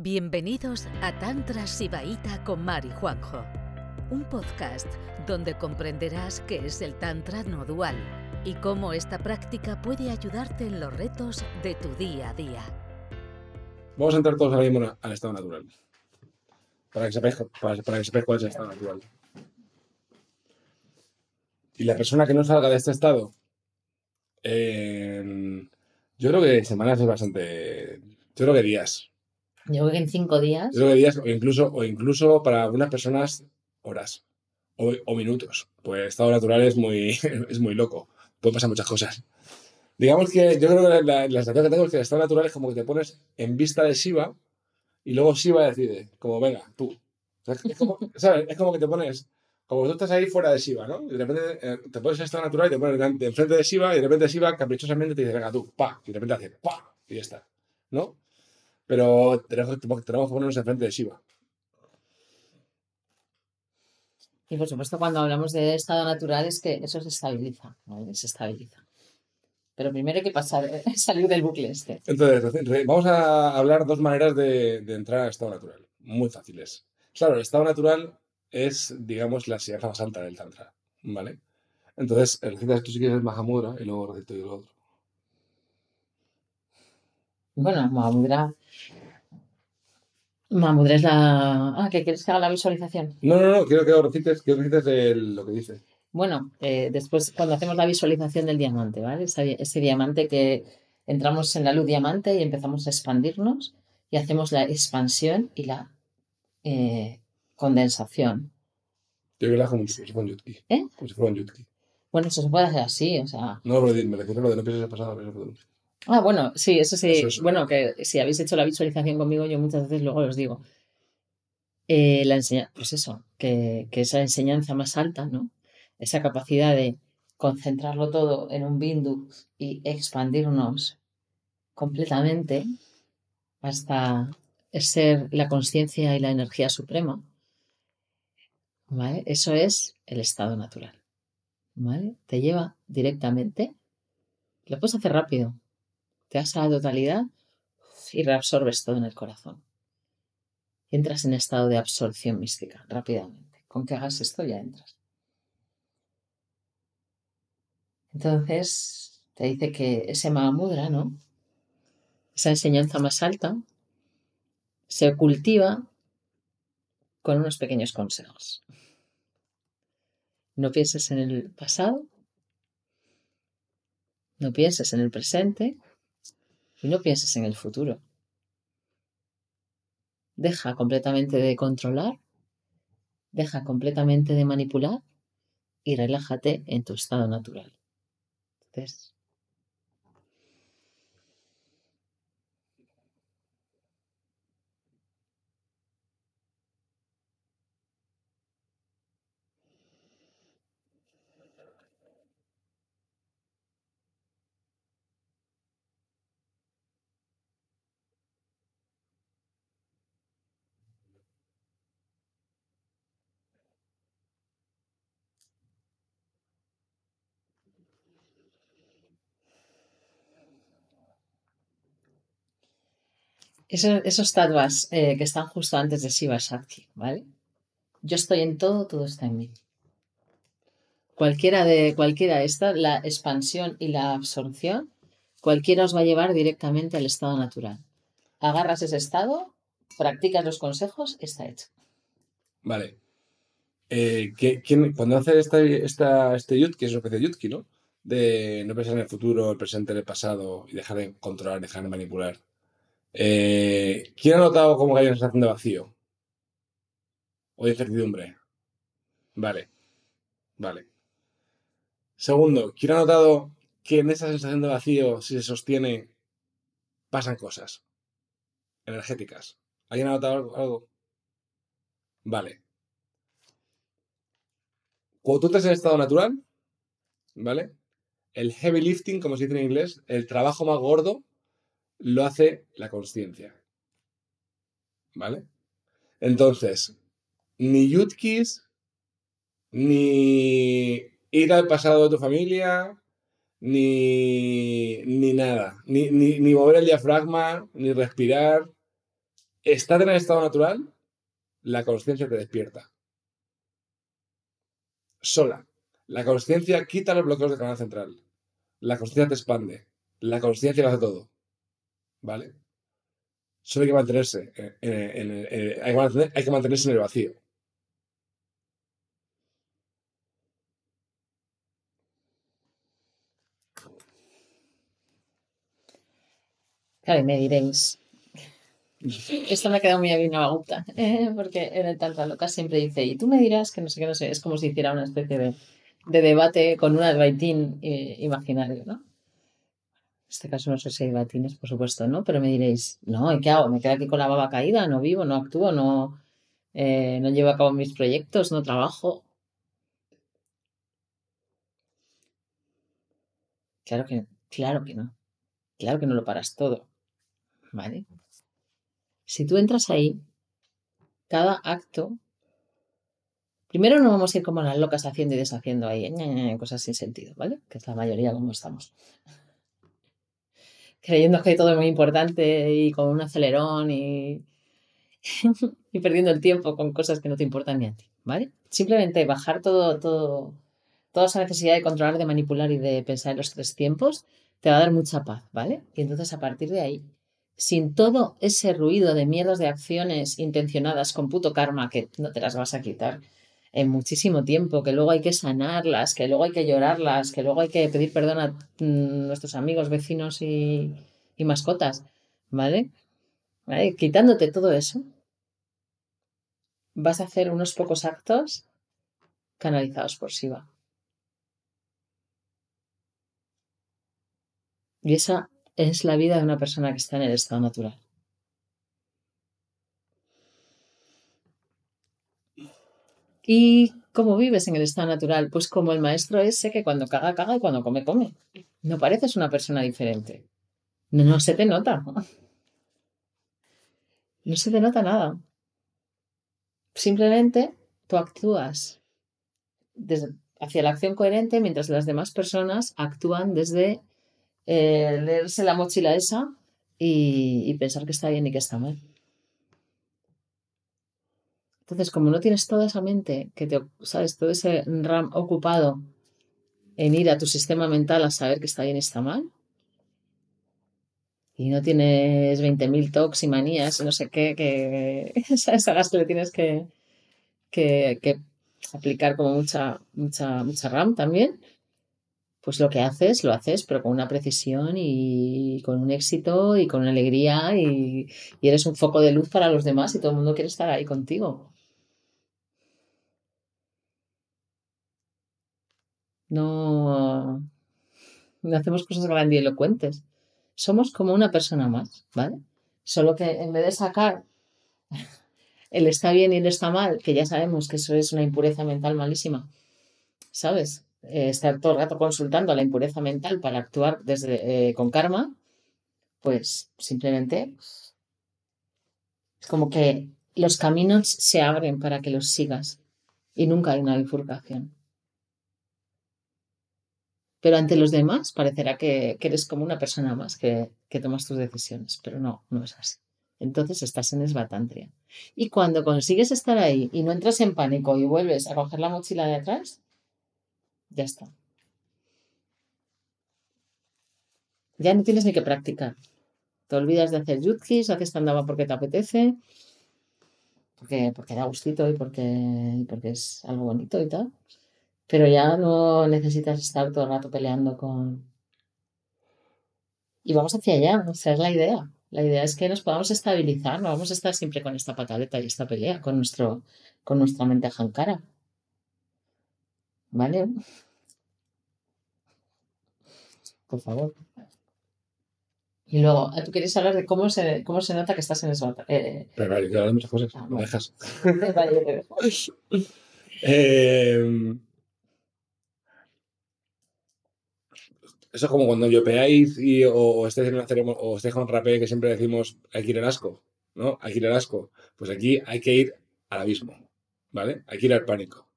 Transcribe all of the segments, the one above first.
Bienvenidos a Tantra Sibaíta con Mari Juanjo, un podcast donde comprenderás qué es el Tantra no dual y cómo esta práctica puede ayudarte en los retos de tu día a día. Vamos a entrar todos ahora mismo al estado natural. Para que sepáis, para, que cuál es el estado natural. Y la persona que no salga de este estado, en- yo creo que semanas es bastante. Yo creo que días. Yo creo que en cinco días. Yo creo que días, o incluso, o incluso para algunas personas, horas. O, o minutos. Pues estado natural es muy, es muy loco. Pueden pasar muchas cosas. Digamos que yo creo que la, la, sensación que tengo es que el estado natural es como que te pones en vista de Shiva y luego Shiva decide, como venga, tú. Es, como, ¿sabes? es como que te pones, como tú estás ahí fuera de Shiva, ¿no? Y de repente eh, te pones en estado natural y te pones enfrente de Shiva y de repente Shiva caprichosamente te dice, venga tú, pa. Y de repente hace, pa. Y ya está. ¿No? Pero tenemos, tenemos que ponernos enfrente de Shiva. Y por supuesto, cuando hablamos de estado natural es que eso se estabiliza. ¿vale? Se estabiliza. Pero primero hay que pasar, salir del bucle este. Entonces, vamos a hablar dos maneras de, de entrar al estado natural, muy fáciles. Claro, el estado natural es, digamos, la enseñanza más alta del Tantra, ¿vale? Entonces, recitas tú si quieres el Mahamudra y luego recito yo lo otro. Bueno, Mahamudra. Mahamudra es la. Ah, ¿que quieres que haga la visualización? No, no, no, quiero que recites, quiero que recites el- lo que dice. Bueno, eh, después cuando hacemos la visualización del diamante, ¿vale? Ese, ese diamante que entramos en la luz diamante y empezamos a expandirnos y hacemos la expansión y la eh, condensación. Yo creo que como si fuera un yutki. ¿Eh? Como si fuera un yutki. Bueno, eso se puede hacer así, o sea. No, pero me refiero a lo de no pienses pasado, futuro. Ah, bueno, sí, eso sí. Eso es- Bueno, que si habéis hecho la visualización conmigo, yo muchas veces luego os digo. Eh, la enseña pues eso, que, que esa enseñanza más alta, ¿no? Esa capacidad de concentrarlo todo en un bindu y expandirnos completamente hasta ser la conciencia y la energía suprema, ¿vale? Eso es el estado natural, ¿vale? Te lleva directamente, lo puedes hacer rápido, te vas a la totalidad y reabsorbes todo en el corazón. Entras en estado de absorción mística rápidamente. Con que hagas esto ya entras. Entonces, te dice que ese Mahamudra, ¿no? Esa enseñanza más alta se cultiva con unos pequeños consejos. No pienses en el pasado, no pienses en el presente y no pienses en el futuro. Deja completamente de controlar, deja completamente de manipular y relájate en tu estado natural. Entonces, eso- esos tatuas eh, que están justo antes de Shiva Shakti, ¿vale? Yo estoy en todo, todo está en mí. Cualquiera de cualquiera esta, la expansión y la absorción, cualquiera os va a llevar directamente al estado natural. Agarras ese estado, practicas los consejos, está hecho. Vale. Eh, ¿qué- quién- cuando hace esta, esta, este yutki, es una especie de yutki, ¿no? De no pensar en el futuro, el presente, el pasado y dejar de controlar, dejar de manipular. Eh, ¿quién ha notado como que hay una sensación de vacío? O de incertidumbre. Vale. Vale. Segundo, ¿quién ha notado que en esa sensación de vacío, si se sostiene, pasan cosas energéticas? ¿Alguien ha notado algo? Vale. Cuando tú estás en estado natural, ¿vale? El heavy lifting, como se dice en inglés, el trabajo más gordo, lo hace la conciencia. ¿Vale? Entonces, ni yutkis, ni ir al pasado de tu familia, ni, ni nada. Ni, ni, mover el diafragma, ni respirar. estás en el estado natural, la conciencia te despierta. Sola. La conciencia quita los bloqueos del canal central. La conciencia te expande. La conciencia lo hace todo. ¿Vale? Solo hay que mantenerse. hay que mantenerse en el vacío. Claro, y me diréis. Esto me ha quedado muy bien a la eh, porque en el Tantra Loca siempre dice, y tú me dirás que no sé qué, no sé, es como si hiciera una especie de, debate con un albaitín eh, imaginario, ¿no? En este caso no sé si hay batines, por supuesto, ¿no? Pero me diréis, no, ¿y qué hago? ¿Me quedo aquí con la baba caída? ¿No vivo? ¿No actúo? ¿No, eh, no llevo a cabo mis proyectos? ¿No trabajo? Claro que, claro que no. Claro que no lo paras todo. ¿Vale? Si tú entras ahí, cada acto, primero no vamos a ir como las locas haciendo y deshaciendo ahí, cosas sin sentido, ¿vale? Que es la mayoría como estamos. Creyendo que todo es muy importante y con un acelerón y, y perdiendo el tiempo con cosas que no te importan ni a ti, ¿vale? Simplemente bajar todo, todo, toda esa necesidad de controlar, de manipular y de pensar en los tres tiempos te va a dar mucha paz, ¿vale? Y entonces a partir de ahí sin todo ese ruido de miedos de acciones intencionadas con puto karma que no te las vas a quitar en muchísimo tiempo, que luego hay que sanarlas, que luego hay que llorarlas, que luego hay que pedir perdón a mm, nuestros amigos, vecinos y, mascotas, ¿vale? ¿vale? Quitándote todo eso, vas a hacer unos pocos actos canalizados por Shiva. Y esa es la vida de una persona que está en el estado natural. ¿Y cómo vives en el estado natural? Pues como el maestro ese que cuando caga, caga y cuando come, come. No pareces una persona diferente. No, se te nota. No se te nota nada. Simplemente tú actúas hacia la acción coherente mientras las demás personas actúan desde eh, leerse la mochila esa y, pensar que está bien y que está mal. Entonces, como no tienes toda esa mente, que te, sabes, todo ese RAM ocupado en ir a tu sistema mental a saber que está bien y está mal, y no tienes 20.000 tocs y manías, no sé qué, que esas que le tienes que, que, que, aplicar como mucha, mucha, mucha RAM también, pues lo que haces, lo haces, pero con una precisión y con un éxito y con una alegría y, eres un foco de luz para los demás y todo el mundo quiere estar ahí contigo. No, hacemos cosas grandilocuentes. Somos como una persona más, ¿vale? Solo que en vez de sacar el está bien y el está mal, que ya sabemos que eso es una impureza mental malísima, ¿sabes? Eh, estar todo el rato consultando la impureza mental para actuar desde, eh, con karma, pues simplemente es como que los caminos se abren para que los sigas y nunca hay una bifurcación. Pero ante los demás parecerá que, eres como una persona más que, que, tomas tus decisiones, pero no, no es así. Entonces estás en esbatantria. Y cuando consigues estar ahí y no entras en pánico y vuelves a coger la mochila de atrás, ya está. Ya no tienes ni que practicar. Te olvidas de hacer yutkis, haces tandava porque te apetece, porque, porque da gustito y porque, porque es algo bonito y tal. Pero ya no necesitas estar todo el rato peleando con... Y vamos hacia allá, o sea, es la idea. La idea es que nos podamos estabilizar, no vamos a estar siempre con esta pataleta y esta pelea, con, nuestro, con nuestra mente jankara. ¿Vale? Por favor. Y luego, ¿tú quieres hablar de cómo se, cómo se nota que estás en eso? Eh, Pero vale, quiero hablar de muchas cosas. Ah, ¿Me dejas? vale, eh, eso es como cuando yopeáis y, o, o estáis en una ceremonia, o con rapé que siempre decimos hay que ir al asco, ¿no? Hay que ir al asco. Pues aquí hay que ir al abismo, ¿vale? Hay que ir al pánico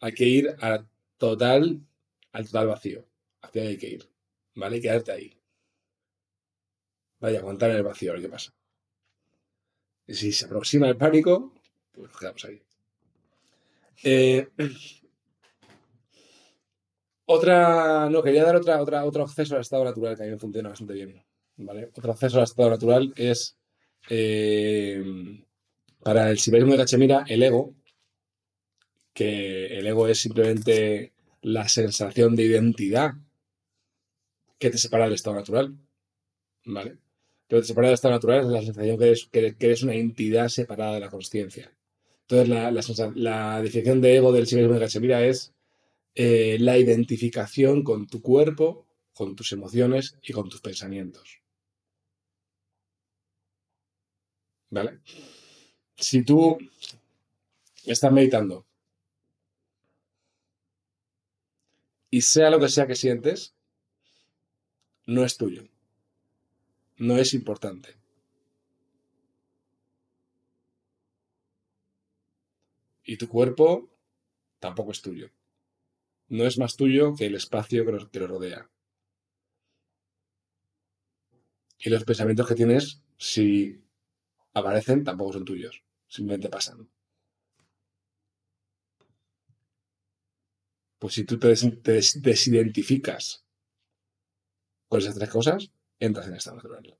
hay que ir a total, al total vacío. Hacia ahí hay que ir. ¿Vale? Y quedarte ahí. Vaya, aguantar en el vacío, a ver qué pasa. Si se aproxima el pánico, pues nos quedamos ahí. Eh, otra, no, quería dar otra, otra, otro acceso al estado natural que a mí me funciona bastante bien. ¿vale? Otro acceso al estado natural es eh, para el siberismo de Cachemira, el ego, que el ego es simplemente la sensación de identidad que te separa del estado natural. ¿Vale? Lo que te separa del estado natural es la sensación que eres, que, eres una entidad separada de la conciencia. Entonces, la, la, definición de ego del siberismo de Cachemira es eh, la identificación con tu cuerpo, con tus emociones y con tus pensamientos. ¿Vale? Si tú estás meditando y sea lo que sea que sientes, no es tuyo. No es importante. Y tu cuerpo tampoco es tuyo. No es más tuyo que el espacio que lo, rodea. Y los pensamientos que tienes, si aparecen, tampoco son tuyos. Simplemente pasan. Pues si tú te, desidentificas con esas tres cosas, entras en estado natural.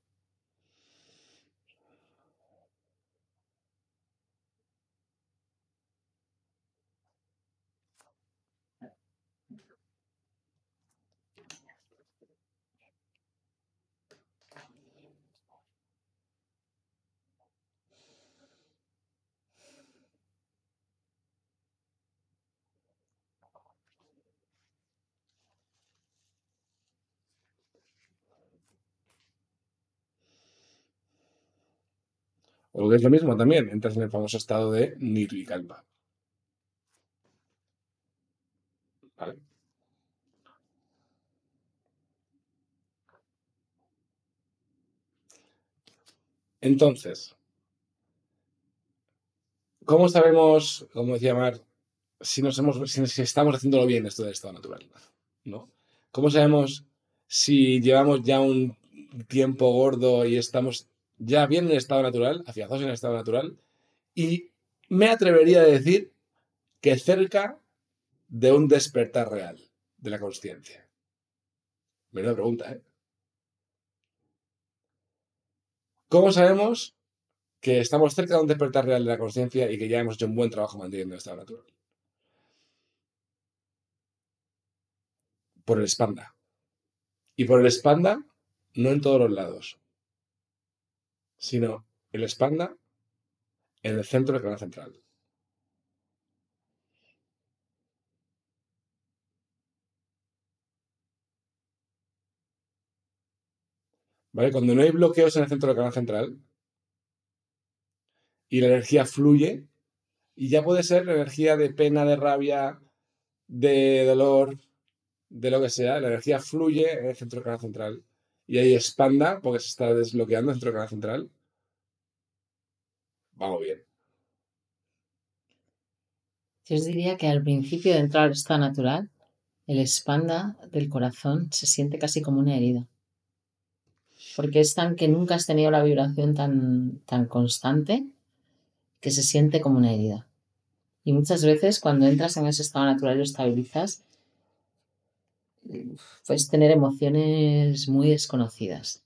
O que es lo mismo también, entras en el famoso estado de Nirvikalpa. ¿Vale? Entonces, ¿cómo sabemos, como decía Mar, si, nos hemos, si, estamos haciéndolo bien esto del estado natural? ¿no? ¿Cómo sabemos si llevamos ya un tiempo gordo y estamos ya bien en estado natural, afianzados en estado natural, y me atrevería a decir que cerca de un despertar real de la conciencia. Menuda pregunta, ¿eh? ¿Cómo sabemos que estamos cerca de un despertar real de la conciencia y que ya hemos hecho un buen trabajo manteniendo el estado natural? Por el espanda. Y por el espanda, no en todos los lados sino el espanda en el centro del canal central. ¿Vale? Cuando no hay bloqueos en el centro del canal central y la energía fluye, y ya puede ser la energía de pena, de rabia, de dolor, de lo que sea, la energía fluye en el centro del canal central y ahí expanda porque se está desbloqueando dentro del canal central, vamos bien. Yo os diría que al principio de entrar al estado natural, el expanda del corazón se siente casi como una herida. Porque es tan que nunca has tenido la vibración tan, tan constante que se siente como una herida. Y muchas veces cuando entras en ese estado natural y lo estabilizas, pues tener emociones muy desconocidas.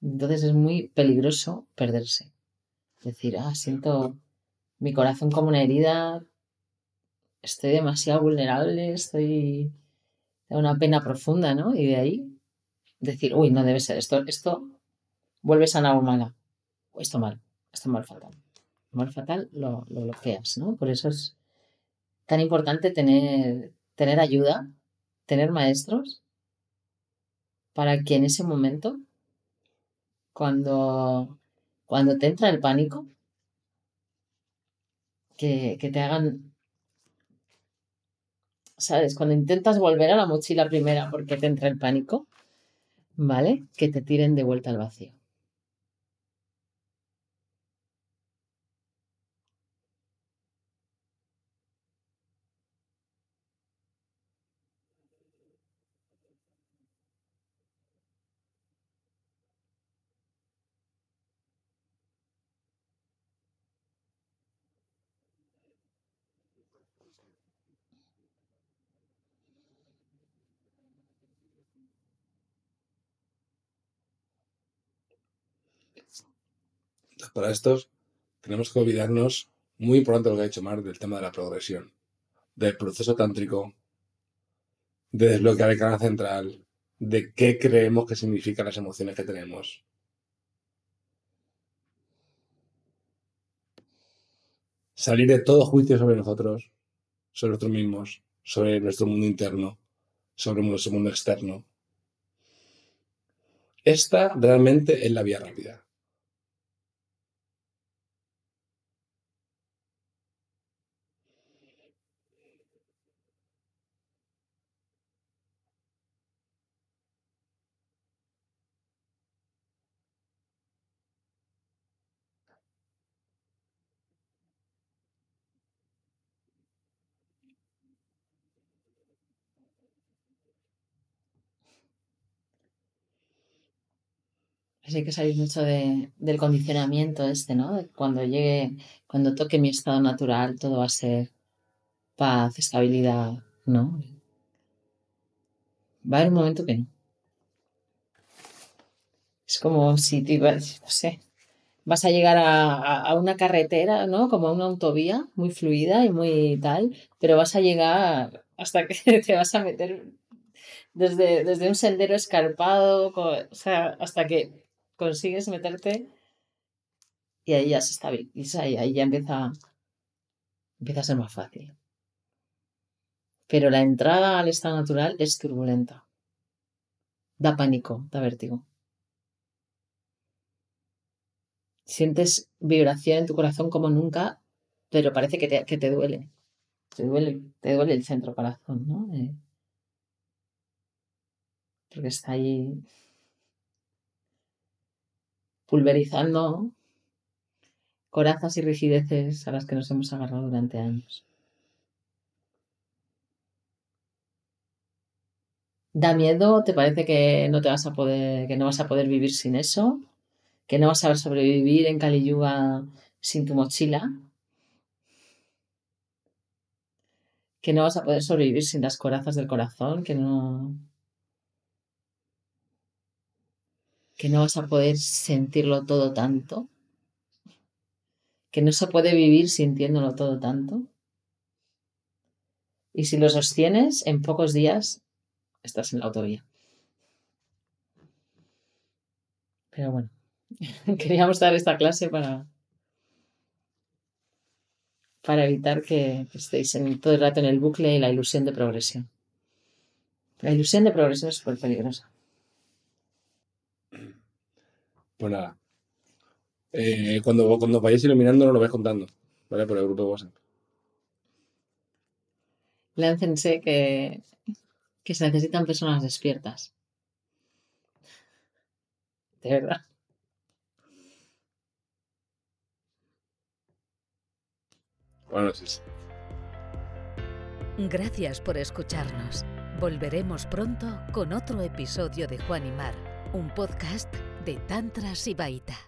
Entonces es muy peligroso perderse. Decir, ah, siento mi corazón como una herida, estoy demasiado vulnerable, estoy de una pena profunda, ¿no? Y de ahí decir, uy, no debe ser esto, esto vuelve a o mala, esto mal, esto mal fatal. Mal fatal lo bloqueas, ¿no? Por eso es tan importante tener tener ayuda, tener maestros, para que en ese momento, cuando, cuando te entra el pánico, que, que te hagan, ¿sabes? Cuando intentas volver a la mochila primera porque te entra el pánico, ¿vale? Que te tiren de vuelta al vacío. Para estos tenemos que olvidarnos, muy importante lo que ha dicho Mar, del tema de la progresión, del proceso tántrico, de desbloquear el canal central, de qué creemos que significan las emociones que tenemos. Salir de todo juicio sobre nosotros, sobre nosotros mismos, sobre nuestro mundo interno, sobre nuestro mundo externo. Esta realmente es la vía rápida. Pues hay que salir mucho de, del condicionamiento este, ¿no? Cuando llegue, cuando toque mi estado natural, todo va a ser paz, estabilidad, ¿no? Va a haber un momento que no. Es como si te no sé, vas a llegar a, a, una carretera, ¿no? Como a una autovía muy fluida y muy tal, pero vas a llegar hasta que te vas a meter desde, desde un sendero escarpado, o sea, hasta que consigues meterte y ahí ya se estabiliza y ahí ya empieza, empieza a ser más fácil. Pero la entrada al estado natural es turbulenta. Da pánico, da vértigo. Sientes vibración en tu corazón como nunca, pero parece que te, que te duele. Te duele, te duele el centro corazón, ¿no? Eh, porque está ahí pulverizando corazas y rigideces a las que nos hemos agarrado durante años. ¿Da miedo? ¿Te parece que no te vas a poder, que no vas a poder vivir sin eso? ¿Que no vas a sobrevivir en Caliyuga sin tu mochila? ¿Que no vas a poder sobrevivir sin las corazas del corazón? ¿Que no, que no vas a poder sentirlo todo tanto, que no se puede vivir sintiéndolo todo tanto. Y si lo sostienes, en pocos días estás en la autovía. Pero bueno, queríamos dar esta clase para, para evitar que estéis todo el rato en el bucle y la ilusión de progresión. La ilusión de progresión es súper peligrosa. Pues nada. Eh, cuando, cuando vayáis iluminando, no lo vais contando, ¿vale? Por el grupo de WhatsApp. Láncense que, que se necesitan personas despiertas. De verdad. Buenas noches. Gracias por escucharnos. Volveremos pronto con otro episodio de Juan y Mar, un podcast de Tantra Sibaita.